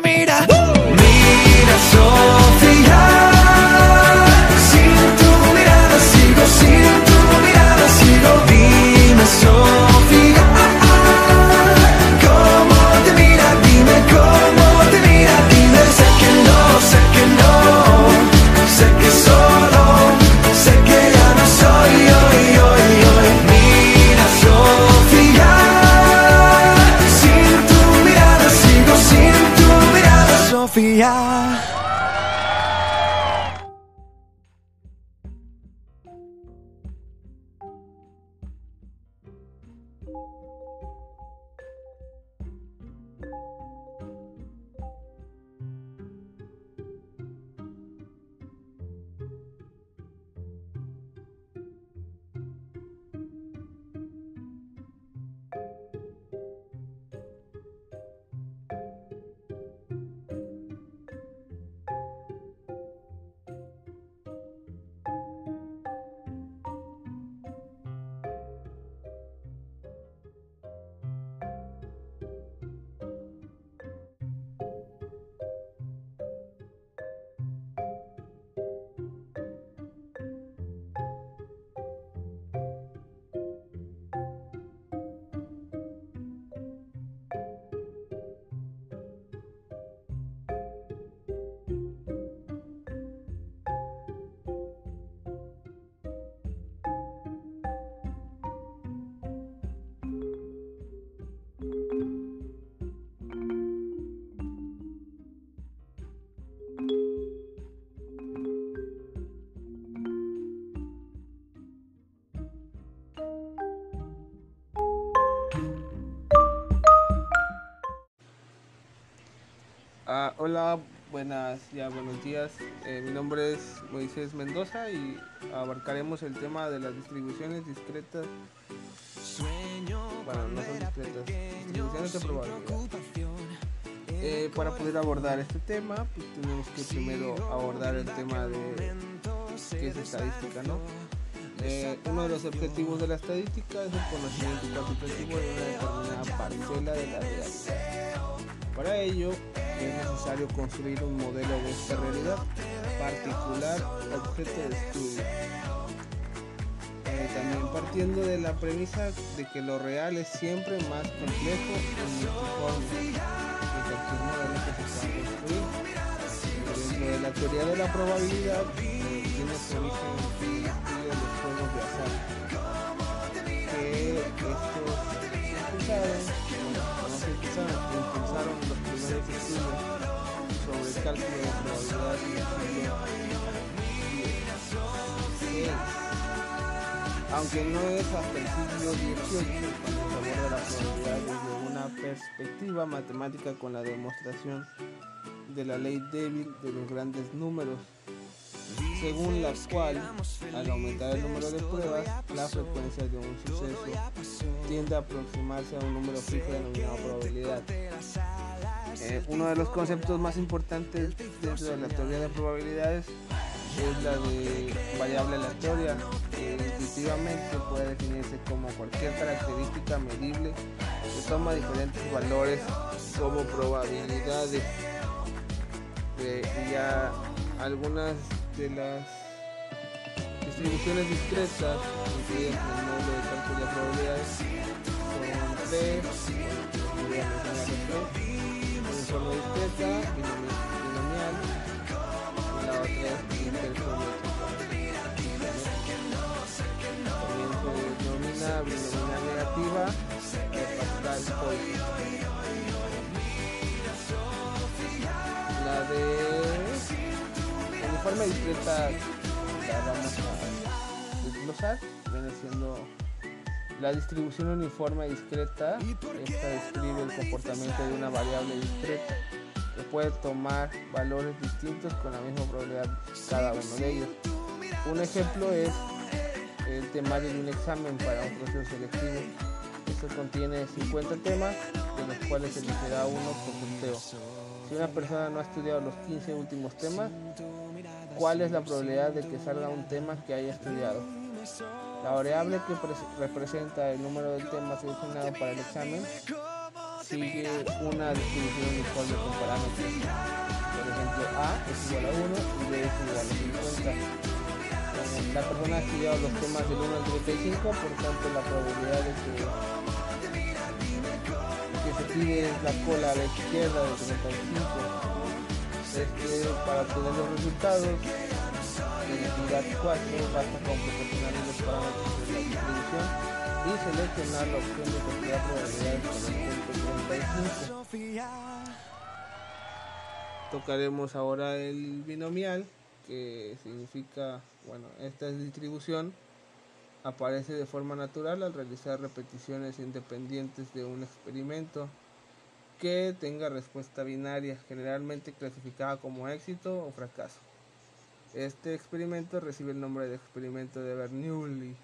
Mira, hola, buenas, ya buenos días. Eh, mi nombre es Moisés Mendoza y abarcaremos el tema de las distribuciones discretas. Bueno, no son discretas, distribuciones de probabilidad. Eh, para poder abordar este tema, pues tenemos que primero abordar el tema de qué es estadística, ¿no? Eh, uno de los objetivos de la estadística es el conocimiento cuantitativo de una determinada parcela de la realidad. Para ello es necesario construir un modelo de esta realidad particular objeto de estudio. Eh, también partiendo de la premisa de que lo real es siempre más complejo y multiforme que cualquier modelo que se pueda construir. Dentro de la teoría de la probabilidad eh, tiene su origen que estos impulsaron, no se impulsaron, impulsaron los primeros estudios sobre el cálculo de probabilidad Aunque no es hasta el siglo XVIII cuando se aborda la probabilidad desde una perspectiva matemática con la demostración de la ley débil de los grandes números según la cual, al aumentar el número de pruebas, la frecuencia de un suceso tiende a aproximarse a un número fijo denominado probabilidad. Eh, uno de los conceptos más importantes dentro de la teoría de probabilidades es la de variable aleatoria, que intuitivamente puede definirse como cualquier característica medible que toma diferentes valores como probabilidades. Eh, ya algunas de las distribuciones discretas incluidas el módulo de cálculo de probabilidades son tres, voy a mencionar tres, forma discreta, binomial, y la otra es interferométrica. También se denomina binomial negativa de Pascal la vamos a desglosar, viene siendo la distribución uniforme discreta, esta describe el comportamiento de una variable discreta que puede tomar valores distintos con la misma probabilidad cada uno de ellos. Un ejemplo es el temario de un examen para un proceso selectivo. Esto contiene 50 temas, de los cuales se elegirá uno por sorteo. Si una persona no ha estudiado los 15 últimos temas, cuál es la probabilidad de que salga un tema que haya estudiado. La variable que representa el número de temas seleccionado para el examen sigue una distribución uniforme con parámetros. Por ejemplo, A es igual a 1 y B es igual a 50. La persona ha estudiado los temas del 1 al 35, por tanto la probabilidad de que, que se tire la cola a la izquierda de 35 este, para obtener los resultados. La unidad 4 basta con proporcionar los parámetros de la distribución y seleccionar la opción de calcular probabilidades con el punto 35. Tocaremos ahora el binomial, que significa, bueno, esta distribución. Aparece de forma natural al realizar repeticiones independientes de un experimento que tenga respuesta binaria, generalmente clasificada como éxito o fracaso. Este experimento recibe el nombre de experimento de Bernoulli.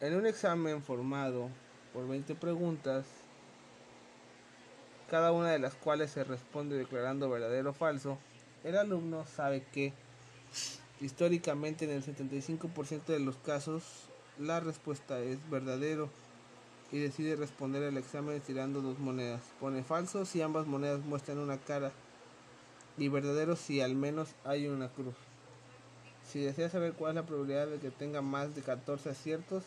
En un examen formado por 20 preguntas, cada una de las cuales se responde declarando verdadero o falso, el alumno sabe que históricamente en el 75% de los casos la respuesta es verdadero y decide responder el examen tirando dos monedas. Pone falso si ambas monedas muestran una cara y verdadero si al menos hay una cruz. Si desea saber cuál es la probabilidad de que tenga más de 14 aciertos,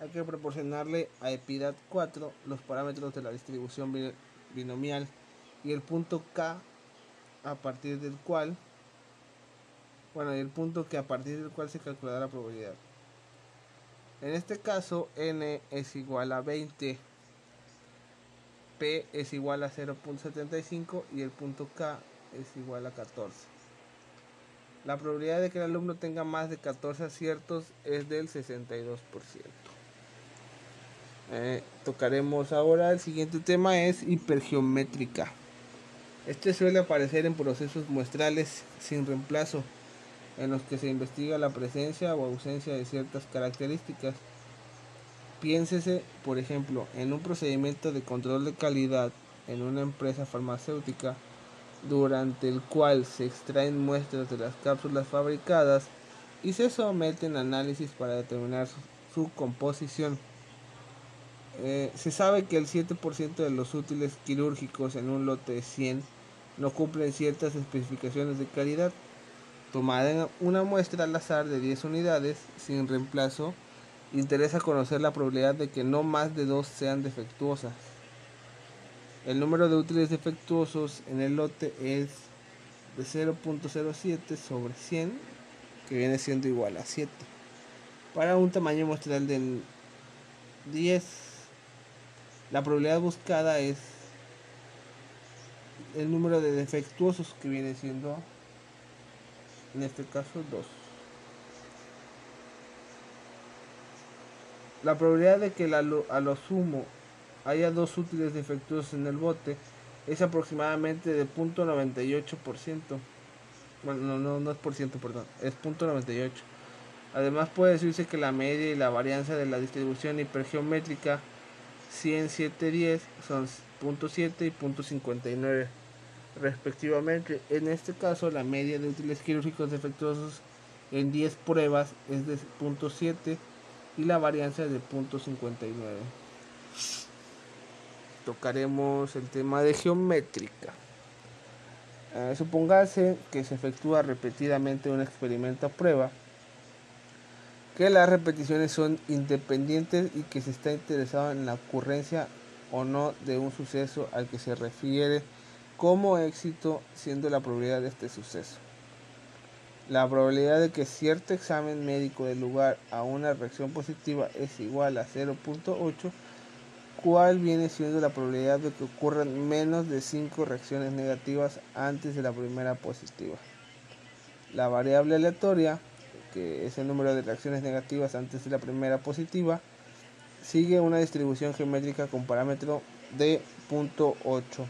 hay que proporcionarle a Epidad 4 los parámetros de la distribución binomial y el punto K a partir del cual, bueno, el punto que a partir del cual se calculará la probabilidad. En este caso, n es igual a 20, p es igual a 0.75 y el punto k es igual a 14. La probabilidad de que el alumno tenga más de 14 aciertos es del 62%. Eh, tocaremos ahora el siguiente tema es hipergeométrica. Este suele aparecer en procesos muestrales sin reemplazo en los que se investiga la presencia o ausencia de ciertas características. Piénsese, por ejemplo, en un procedimiento de control de calidad en una empresa farmacéutica durante el cual se extraen muestras de las cápsulas fabricadas y se someten a análisis para determinar su, composición. Eh, se sabe que el 7% de los útiles quirúrgicos en un lote de 100 no cumplen ciertas especificaciones de calidad. Tomada una muestra al azar de 10 unidades sin reemplazo, interesa conocer la probabilidad de que no más de dos sean defectuosas. El número de útiles defectuosos en el lote es de 0.07 sobre 100, que viene siendo igual a 7. Para un tamaño muestral del 10, la probabilidad buscada es el número de defectuosos que viene siendo en este caso 2. La probabilidad de que a lo sumo haya dos útiles defectuosos en el bote es aproximadamente de 0.98%. Bueno, no, no, no es por ciento, perdón, es 0.98. Además puede decirse que la media y la varianza de la distribución hipergeométrica 100, 7, 10 son 0.7 y 0.59 respectivamente. En este caso la media de útiles quirúrgicos defectuosos en 10 pruebas es de 0.7 y la varianza de 0.59 tocaremos el tema de geométrica. Eh, que se efectúa repetidamente un experimento a prueba, que las repeticiones son independientes y que se está interesado en la ocurrencia o no de un suceso al que se refiere como éxito, siendo la probabilidad de este suceso. La probabilidad de que cierto examen médico dé lugar a una reacción positiva es igual a 0.8 cuál viene siendo la probabilidad de que ocurran menos de 5 reacciones negativas antes de la primera positiva. La variable aleatoria, que es el número de reacciones negativas antes de la primera positiva, sigue una distribución geométrica con parámetro de 0.8.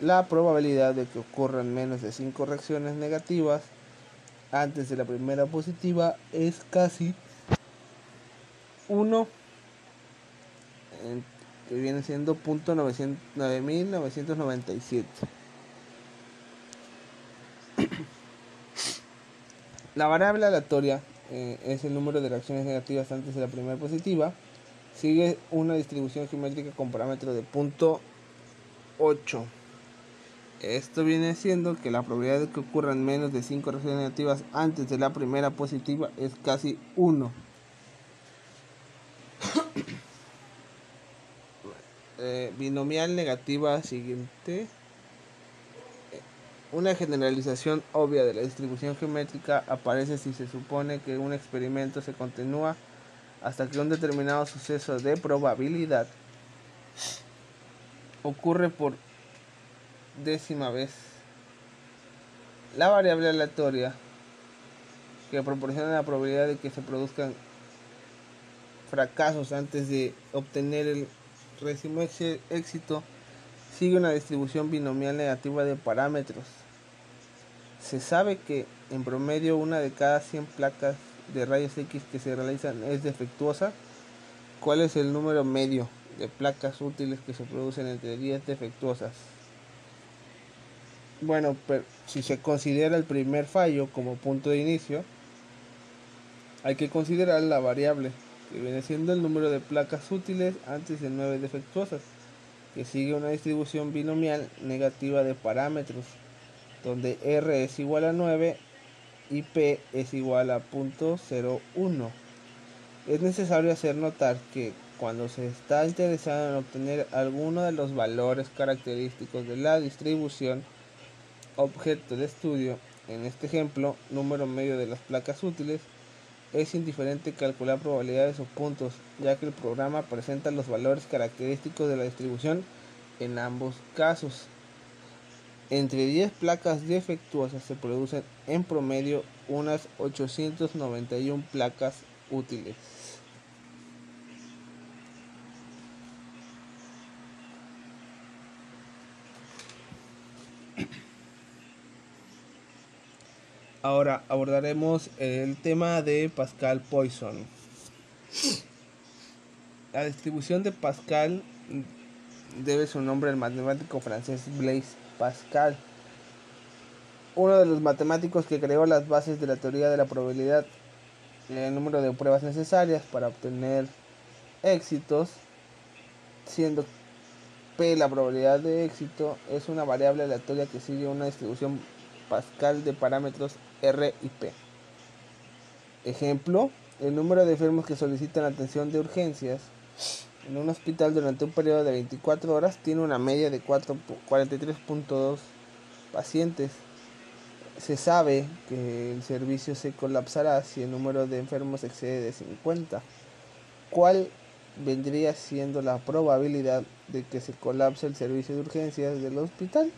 La probabilidad de que ocurran menos de 5 reacciones negativas antes de la primera positiva es casi 1 que viene siendo punto 9997. La variable aleatoria eh, es el número de reacciones negativas antes de la primera positiva. Sigue una distribución geométrica con parámetro de punto 8. Esto viene siendo que la probabilidad de que ocurran menos de 5 reacciones negativas antes de la primera positiva es casi 1. Eh, binomial negativa siguiente. Una generalización obvia de la distribución geométrica aparece si se supone que un experimento se continúa hasta que un determinado suceso de probabilidad ocurre por décima vez. La variable aleatoria que proporciona la probabilidad de que se produzcan fracasos antes de obtener el Recibo éxito sigue una distribución binomial negativa de parámetros. Se sabe que en promedio una de cada 100 placas de rayos X que se realizan es defectuosa. ¿Cuál es el número medio de placas útiles que se producen entre 10 defectuosas? Bueno, pero si se considera el primer fallo como punto de inicio, hay que considerar la variable que viene siendo el número de placas útiles antes de 9 defectuosas, que sigue una distribución binomial negativa de parámetros, donde R es igual a 9 y P es igual a 0.01. Es necesario hacer notar que cuando se está interesado en obtener alguno de los valores característicos de la distribución objeto de estudio, en este ejemplo, número medio de las placas útiles, es indiferente calcular probabilidades o puntos, ya que el programa presenta los valores característicos de la distribución en ambos casos. Entre 10 placas defectuosas se producen en promedio unas 891 placas útiles. Ahora abordaremos el tema de Pascal Poisson. La distribución de Pascal debe su nombre al matemático francés Blaise Pascal, uno de los matemáticos que creó las bases de la teoría de la probabilidad el número de pruebas necesarias para obtener éxitos, siendo P la probabilidad de éxito es una variable aleatoria que sigue una distribución Pascal de parámetros R y P. Ejemplo, el número de enfermos que solicitan atención de urgencias en un hospital durante un periodo de 24 horas tiene una media de 43.2 pacientes. Se sabe que el servicio se colapsará si el número de enfermos excede de 50. ¿Cuál vendría siendo la probabilidad de que se colapse el servicio de urgencias del hospital?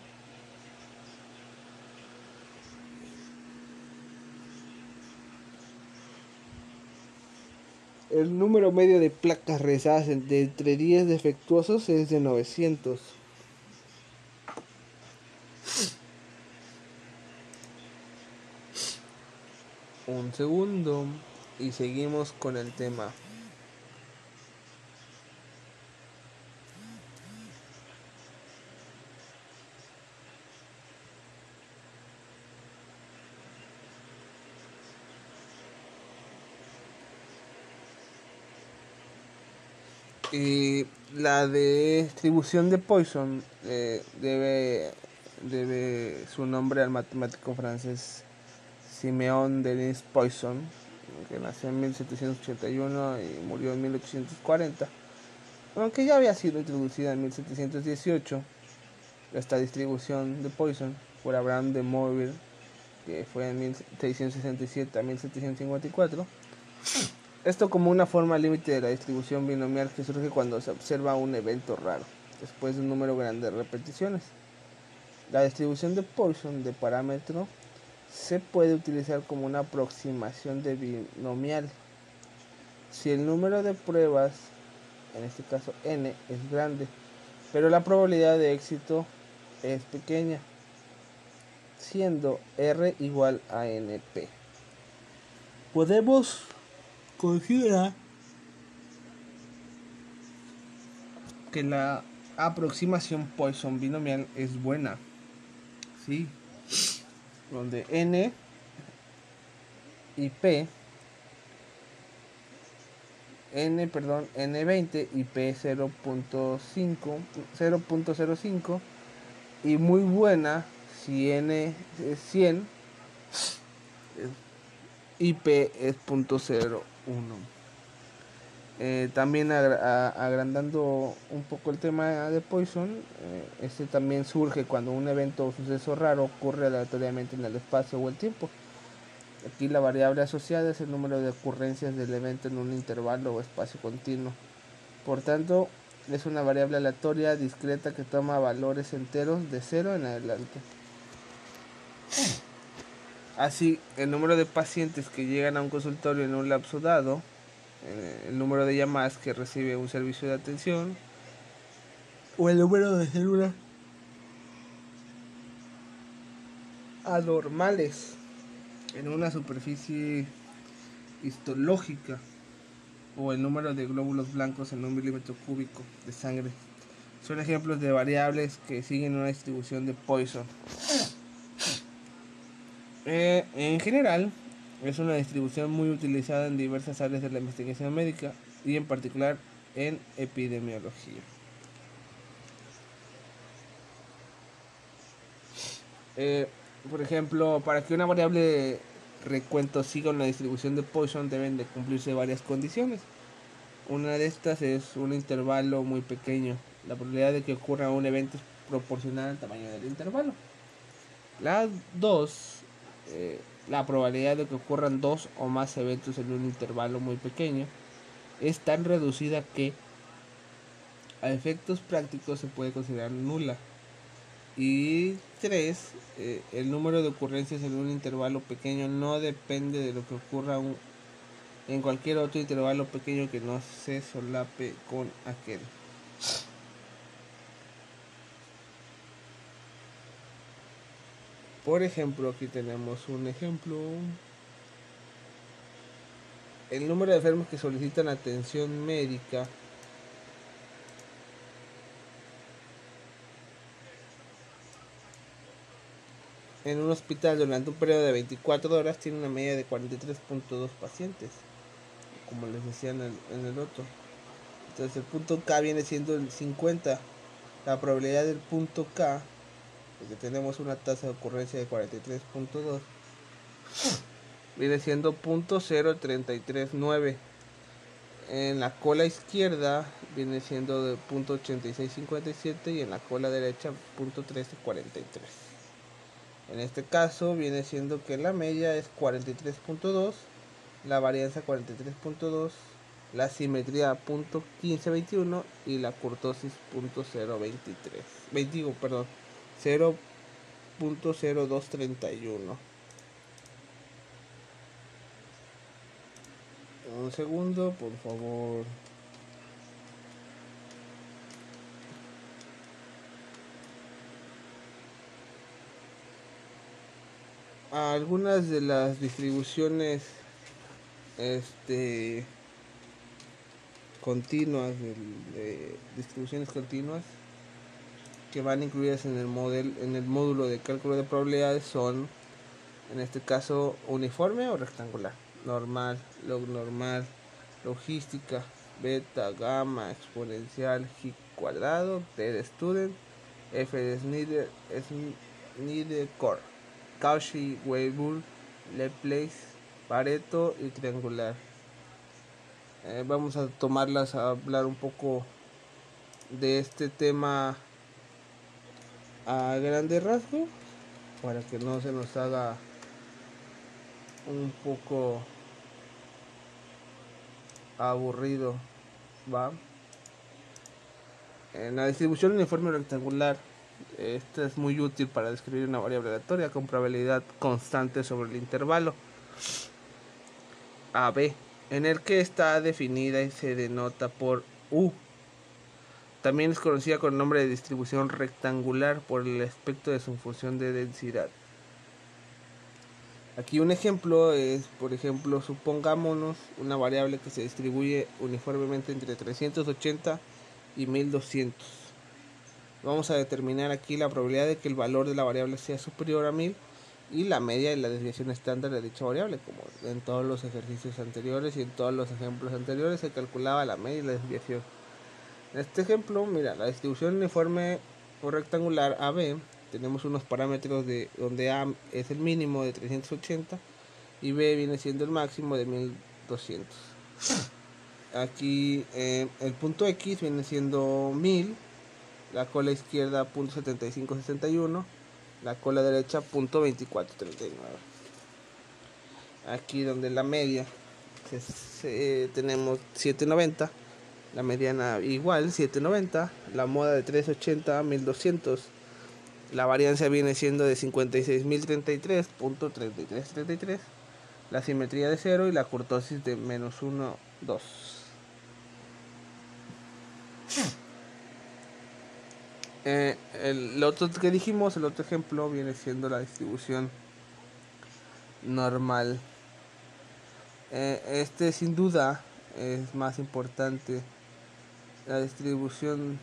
El número medio de placas rezadas de entre 10 defectuosos es de 900. Un segundo y seguimos con el tema. Y la distribución de Poisson eh, debe, su nombre al matemático francés Siméon Denis Poisson, que nació en 1781 y murió en 1840, aunque ya había sido introducida en 1718 esta distribución de Poisson por Abraham de Morville, que fue en 1667 a 1754. Esto como una forma límite de la distribución binomial que surge cuando se observa un evento raro, después de un número grande de repeticiones. La distribución de Poisson de parámetro se puede utilizar como una aproximación de binomial. Si el número de pruebas, en este caso n, es grande, pero la probabilidad de éxito es pequeña, siendo r igual a np. Podemos considera que la aproximación Poisson binomial es buena. ¿sí? Donde n y p n perdón n20 y p 0.5 0.05 y muy buena si n es 100 y p es 0.0 eh, también agrandando un poco el tema de Poison, eh, este también surge cuando un evento o suceso raro ocurre aleatoriamente en el espacio o el tiempo. Aquí la variable asociada es el número de ocurrencias del evento en un intervalo o espacio continuo. Por tanto, es una variable aleatoria discreta que toma valores enteros de cero en adelante. Así, el número de pacientes que llegan a un consultorio en un lapso dado, eh, el número de llamadas que recibe un servicio de atención, o el número de células anormales en una superficie histológica, o el número de glóbulos blancos en un milímetro cúbico de sangre. Son ejemplos de variables que siguen una distribución de Poisson. Eh, en general, es una distribución muy utilizada en diversas áreas de la investigación médica y en particular en epidemiología. Eh, por ejemplo, para que una variable recuento siga una distribución de Poisson deben de cumplirse varias condiciones. Una de estas es un intervalo muy pequeño. La probabilidad de que ocurra un evento es proporcional al tamaño del intervalo. Las dos eh, la probabilidad de que ocurran dos o más eventos en un intervalo muy pequeño es tan reducida que a efectos prácticos se puede considerar nula. Y tres, eh, el número de ocurrencias en un intervalo pequeño no depende de lo que ocurra en cualquier otro intervalo pequeño que no se solape con aquel. Por ejemplo, aquí tenemos un ejemplo. El número de enfermos que solicitan atención médica en un hospital durante un periodo de 24 horas tiene una media de 43.2 pacientes, como les decía en el, en el, otro. Entonces el punto K viene siendo el 50. La probabilidad del punto K porque tenemos una tasa de ocurrencia de 43.2, viene siendo .0339. En la cola izquierda viene siendo de .8657 y en la cola derecha .1343. En este caso viene siendo que la media es 43.2, la varianza 43.2, la simetría .1521 y la curtosis .023. 20, perdón, 0.0231. Un segundo, por favor. Algunas de las distribuciones este continuas de, distribuciones continuas que van incluidas en el model en el módulo de cálculo de probabilidades son en este caso uniforme o rectangular normal, log normal, logística, beta, gamma, exponencial, g cuadrado, t de student, f de Snyder, Snyder core, Cauchy, Weibull, Laplace, Pareto y triangular. Eh, vamos a tomarlas a hablar un poco de este tema a grande rasgo para que no se nos haga un poco aburrido, ¿va? En la distribución uniforme rectangular, esta es muy útil para describir una variable aleatoria con probabilidad constante sobre el intervalo AB, en el que está definida y se denota por U. También es conocida con el nombre de distribución rectangular por el aspecto de su función de densidad. Aquí un ejemplo es, por ejemplo, supongámonos una variable que se distribuye uniformemente entre 380 y 1200. Vamos a determinar aquí la probabilidad de que el valor de la variable sea superior a 1000 y la media y la desviación estándar de dicha variable, como en todos los ejercicios anteriores y en todos los ejemplos anteriores se calculaba la media y la desviación. En este ejemplo, mira, la distribución uniforme o rectangular AB tenemos unos parámetros de donde A es el mínimo de 380 y B viene siendo el máximo de 1200. Aquí eh, el punto X viene siendo 1000, la cola izquierda punto .7561, la cola derecha punto .2439. Aquí donde la media tenemos 790, la mediana igual 790, la moda de 380 a 1200 la varianza viene siendo de 56.033.3333. La simetría de 0 y la curtosis de menos 1, 2. Eh, el otro que dijimos, el otro ejemplo viene siendo la distribución normal. Eh, este sin duda es más importante la distribución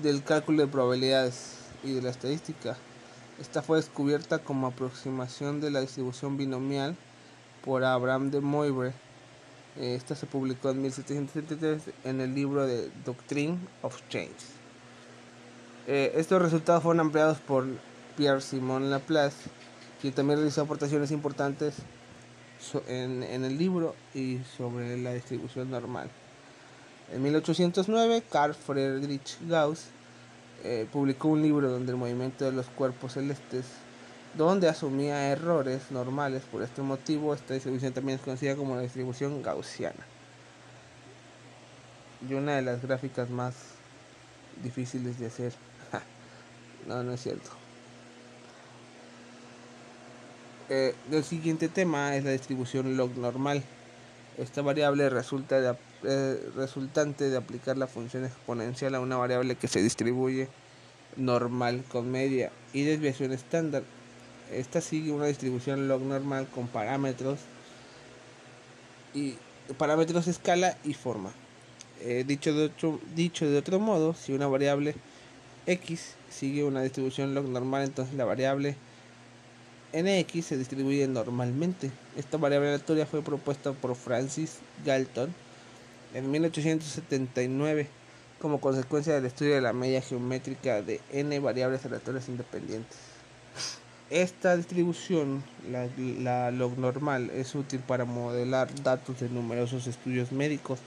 del cálculo de probabilidades y de la estadística. Esta fue descubierta como aproximación de la distribución binomial por Abraham de Moivre. Esta se publicó en 1773 en el libro de Doctrine of Change. Eh, estos resultados fueron ampliados por Pierre Simon Laplace, quien también realizó aportaciones importantes en, en el libro y sobre la distribución normal. En 1809, Carl Friedrich Gauss eh, publicó un libro donde el movimiento de los cuerpos celestes, donde asumía errores normales. Por este motivo, esta distribución también es conocida como la distribución gaussiana. Y una de las gráficas más difíciles de hacer. no, no es cierto. Eh, el siguiente tema es la distribución log normal. Esta variable resulta de eh, resultante de aplicar la función exponencial a una variable que se distribuye normal con media y desviación estándar. Esta sigue una distribución log normal con parámetros y parámetros escala y forma. Eh, dicho, de otro, dicho de otro modo, si una variable x sigue una distribución log normal, entonces la variable nx se distribuye normalmente. Esta variable aleatoria fue propuesta por Francis Galton en 1879 como consecuencia del estudio de la media geométrica de n variables aleatorias independientes. Esta distribución, la, la log normal, es útil para modelar datos de numerosos estudios médicos,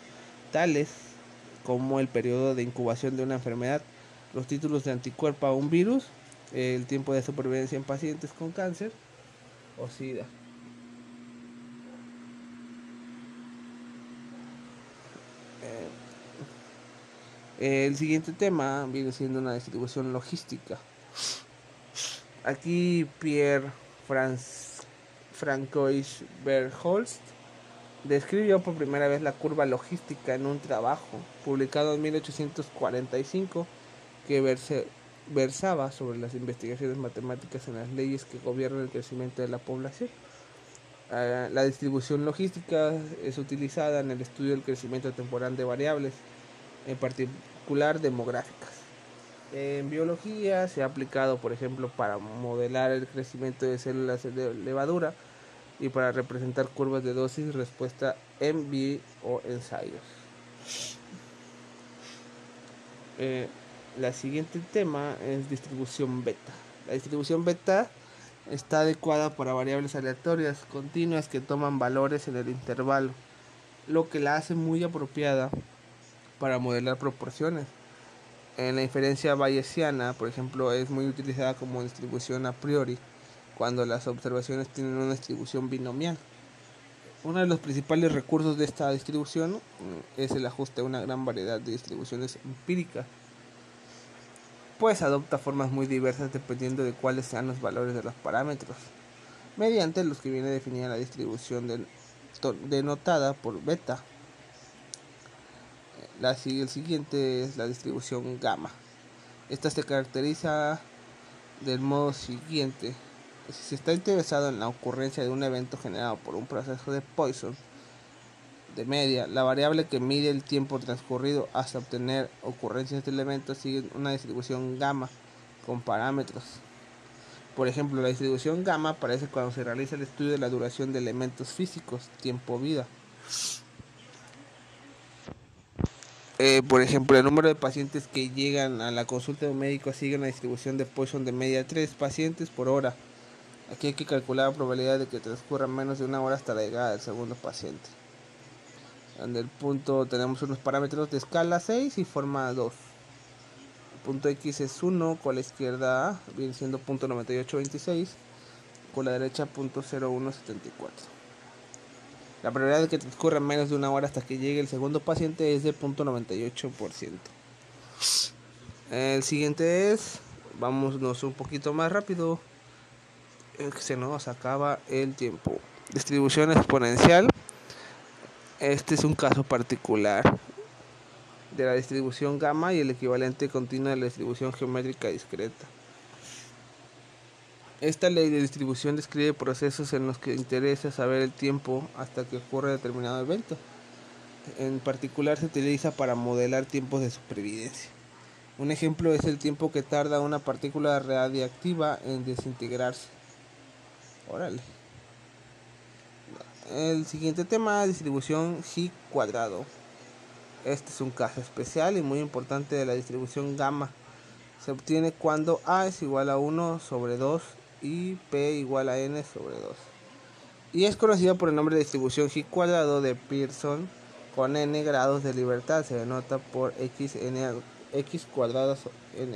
tales como el periodo de incubación de una enfermedad, los títulos de anticuerpo a un virus, el tiempo de supervivencia en pacientes con cáncer o SIDA. El siguiente tema viene siendo una distribución logística. Aquí Pierre Francois Bergholst describió por primera vez la curva logística en un trabajo publicado en 1845 que versaba sobre las investigaciones matemáticas en las leyes que gobiernan el crecimiento de la población. Ah, la distribución logística es utilizada en el estudio del crecimiento temporal de variables, en particular demográficas. En biología se ha aplicado, por ejemplo, para modelar el crecimiento de células de levadura y para representar curvas de dosis respuesta en vivo o ensayos. Eh, la siguiente tema es distribución beta. La distribución beta está adecuada para variables aleatorias continuas que toman valores en el intervalo, lo que la hace muy apropiada para modelar proporciones en la inferencia bayesiana, por ejemplo, es muy utilizada como distribución a priori cuando las observaciones tienen una distribución binomial. Uno de los principales recursos de esta distribución mm, es el ajuste a una gran variedad de distribuciones empíricas, pues adopta formas muy diversas dependiendo de cuáles sean los valores de los parámetros, mediante los que viene definida la distribución denotada por beta. La, el siguiente es la distribución gamma. Esta se caracteriza del modo siguiente. Si se está interesado en la ocurrencia de un evento generado por un proceso de Poisson de media, la variable que mide el tiempo transcurrido hasta obtener ocurrencias de elementos sigue una distribución gamma con parámetros. Por ejemplo, la distribución gamma aparece cuando se realiza el estudio de la duración de elementos físicos, tiempo-vida. Eh, por ejemplo, el número de pacientes que llegan a la consulta de un médico sigue una distribución de Poisson de media 3 pacientes por hora. Aquí hay que calcular la probabilidad de que transcurra menos de una hora hasta la llegada del segundo paciente. En el punto tenemos unos parámetros de escala 6 y forma 2. El punto X es 1, con la izquierda viene siendo punto 9826, con la derecha punto 0174. La probabilidad de que transcurra menos de una hora hasta que llegue el segundo paciente es de 0.98%. El siguiente es, vámonos un poquito más rápido, se nos acaba el tiempo. Distribución exponencial. Este es un caso particular de la distribución gamma y el equivalente continuo de la distribución geométrica discreta. Esta ley de distribución describe procesos en los que interesa saber el tiempo hasta que ocurre determinado evento. En particular se utiliza para modelar tiempos de supervivencia. Un ejemplo es el tiempo que tarda una partícula radiactiva en desintegrarse. Órale. El siguiente tema, distribución G cuadrado. Este es un caso especial y muy importante de la distribución gamma. Se obtiene cuando A es igual a 1 sobre 2 y P igual a N sobre 2. Y es conocida por el nombre de distribución G cuadrado de Pearson con N grados de libertad. Se denota por X, N, X cuadrado N.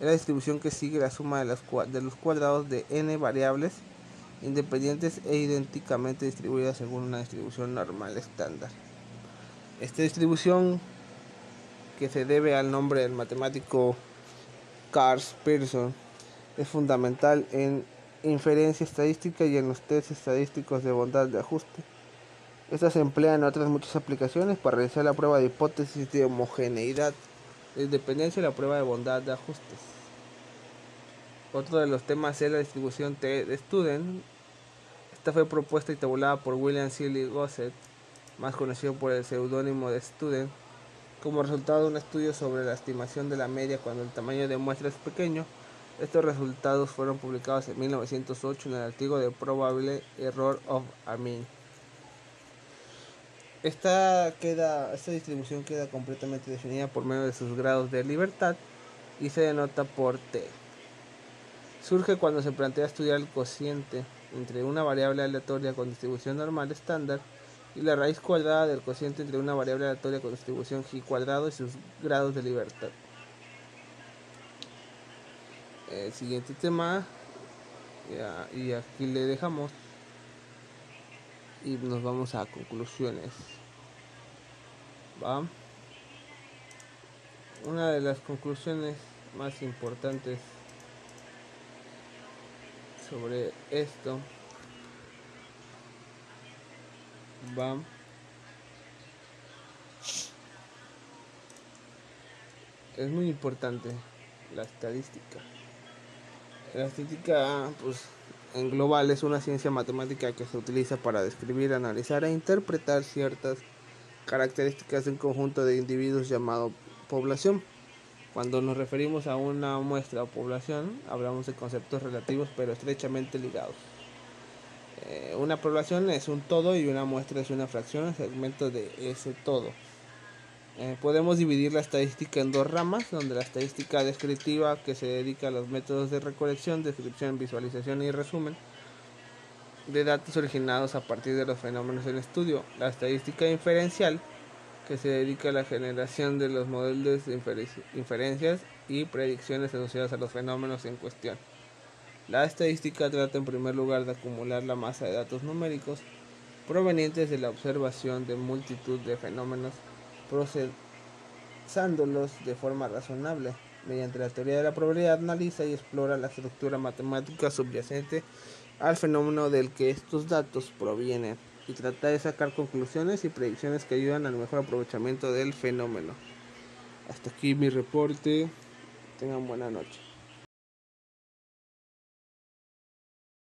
Es la distribución que sigue la suma de, de los cuadrados de N variables independientes e idénticamente distribuidas según una distribución normal estándar. Esta distribución que se debe al nombre del matemático Carl Pearson es fundamental en inferencia estadística y en los test estadísticos de bondad de ajuste. Estas se emplean en otras muchas aplicaciones para realizar la prueba de hipótesis de homogeneidad, de dependencia y la prueba de bondad de ajustes. Otro de los temas es la distribución T de Student. Esta fue propuesta y tabulada por William Seeley Gossett, más conocido por el seudónimo de Student, como resultado de un estudio sobre la estimación de la media cuando el tamaño de muestra es pequeño Estos resultados fueron publicados en 1908 en el artículo de Probable Error of Mean. Esta, queda, esta distribución queda completamente definida por medio de sus grados de libertad y se denota por T. Surge cuando se plantea estudiar el cociente entre una variable aleatoria con distribución normal estándar y la raíz cuadrada del cociente entre una variable aleatoria con distribución g cuadrado y sus grados de libertad. El siguiente tema, y aquí le dejamos y nos vamos a conclusiones. ¿Va? Una de las conclusiones más importantes sobre esto va es muy importante la estadística la estadística pues en global es una ciencia matemática que se utiliza para describir analizar e interpretar ciertas características de un conjunto de individuos llamado población cuando nos referimos a una muestra o población, hablamos de conceptos relativos pero estrechamente ligados. Eh, una población es un todo y una muestra es una fracción, segmento de ese todo. Eh, podemos dividir la estadística en dos ramas, donde la estadística descriptiva, que se dedica a los métodos de recolección, descripción, visualización y resumen de datos originados a partir de los fenómenos en estudio. La estadística inferencial, que se dedica a la generación de los modelos de inferencias y predicciones asociadas a los fenómenos en cuestión. La estadística trata en primer lugar de acumular la masa de datos numéricos provenientes de la observación de multitud de fenómenos procesándolos de forma razonable. Mediante la teoría de la probabilidad analiza y explora la estructura matemática subyacente al fenómeno del que estos datos provienen y trata de sacar conclusiones y predicciones que ayudan al mejor aprovechamiento del fenómeno. Hasta aquí mi reporte. Tengan buena noche.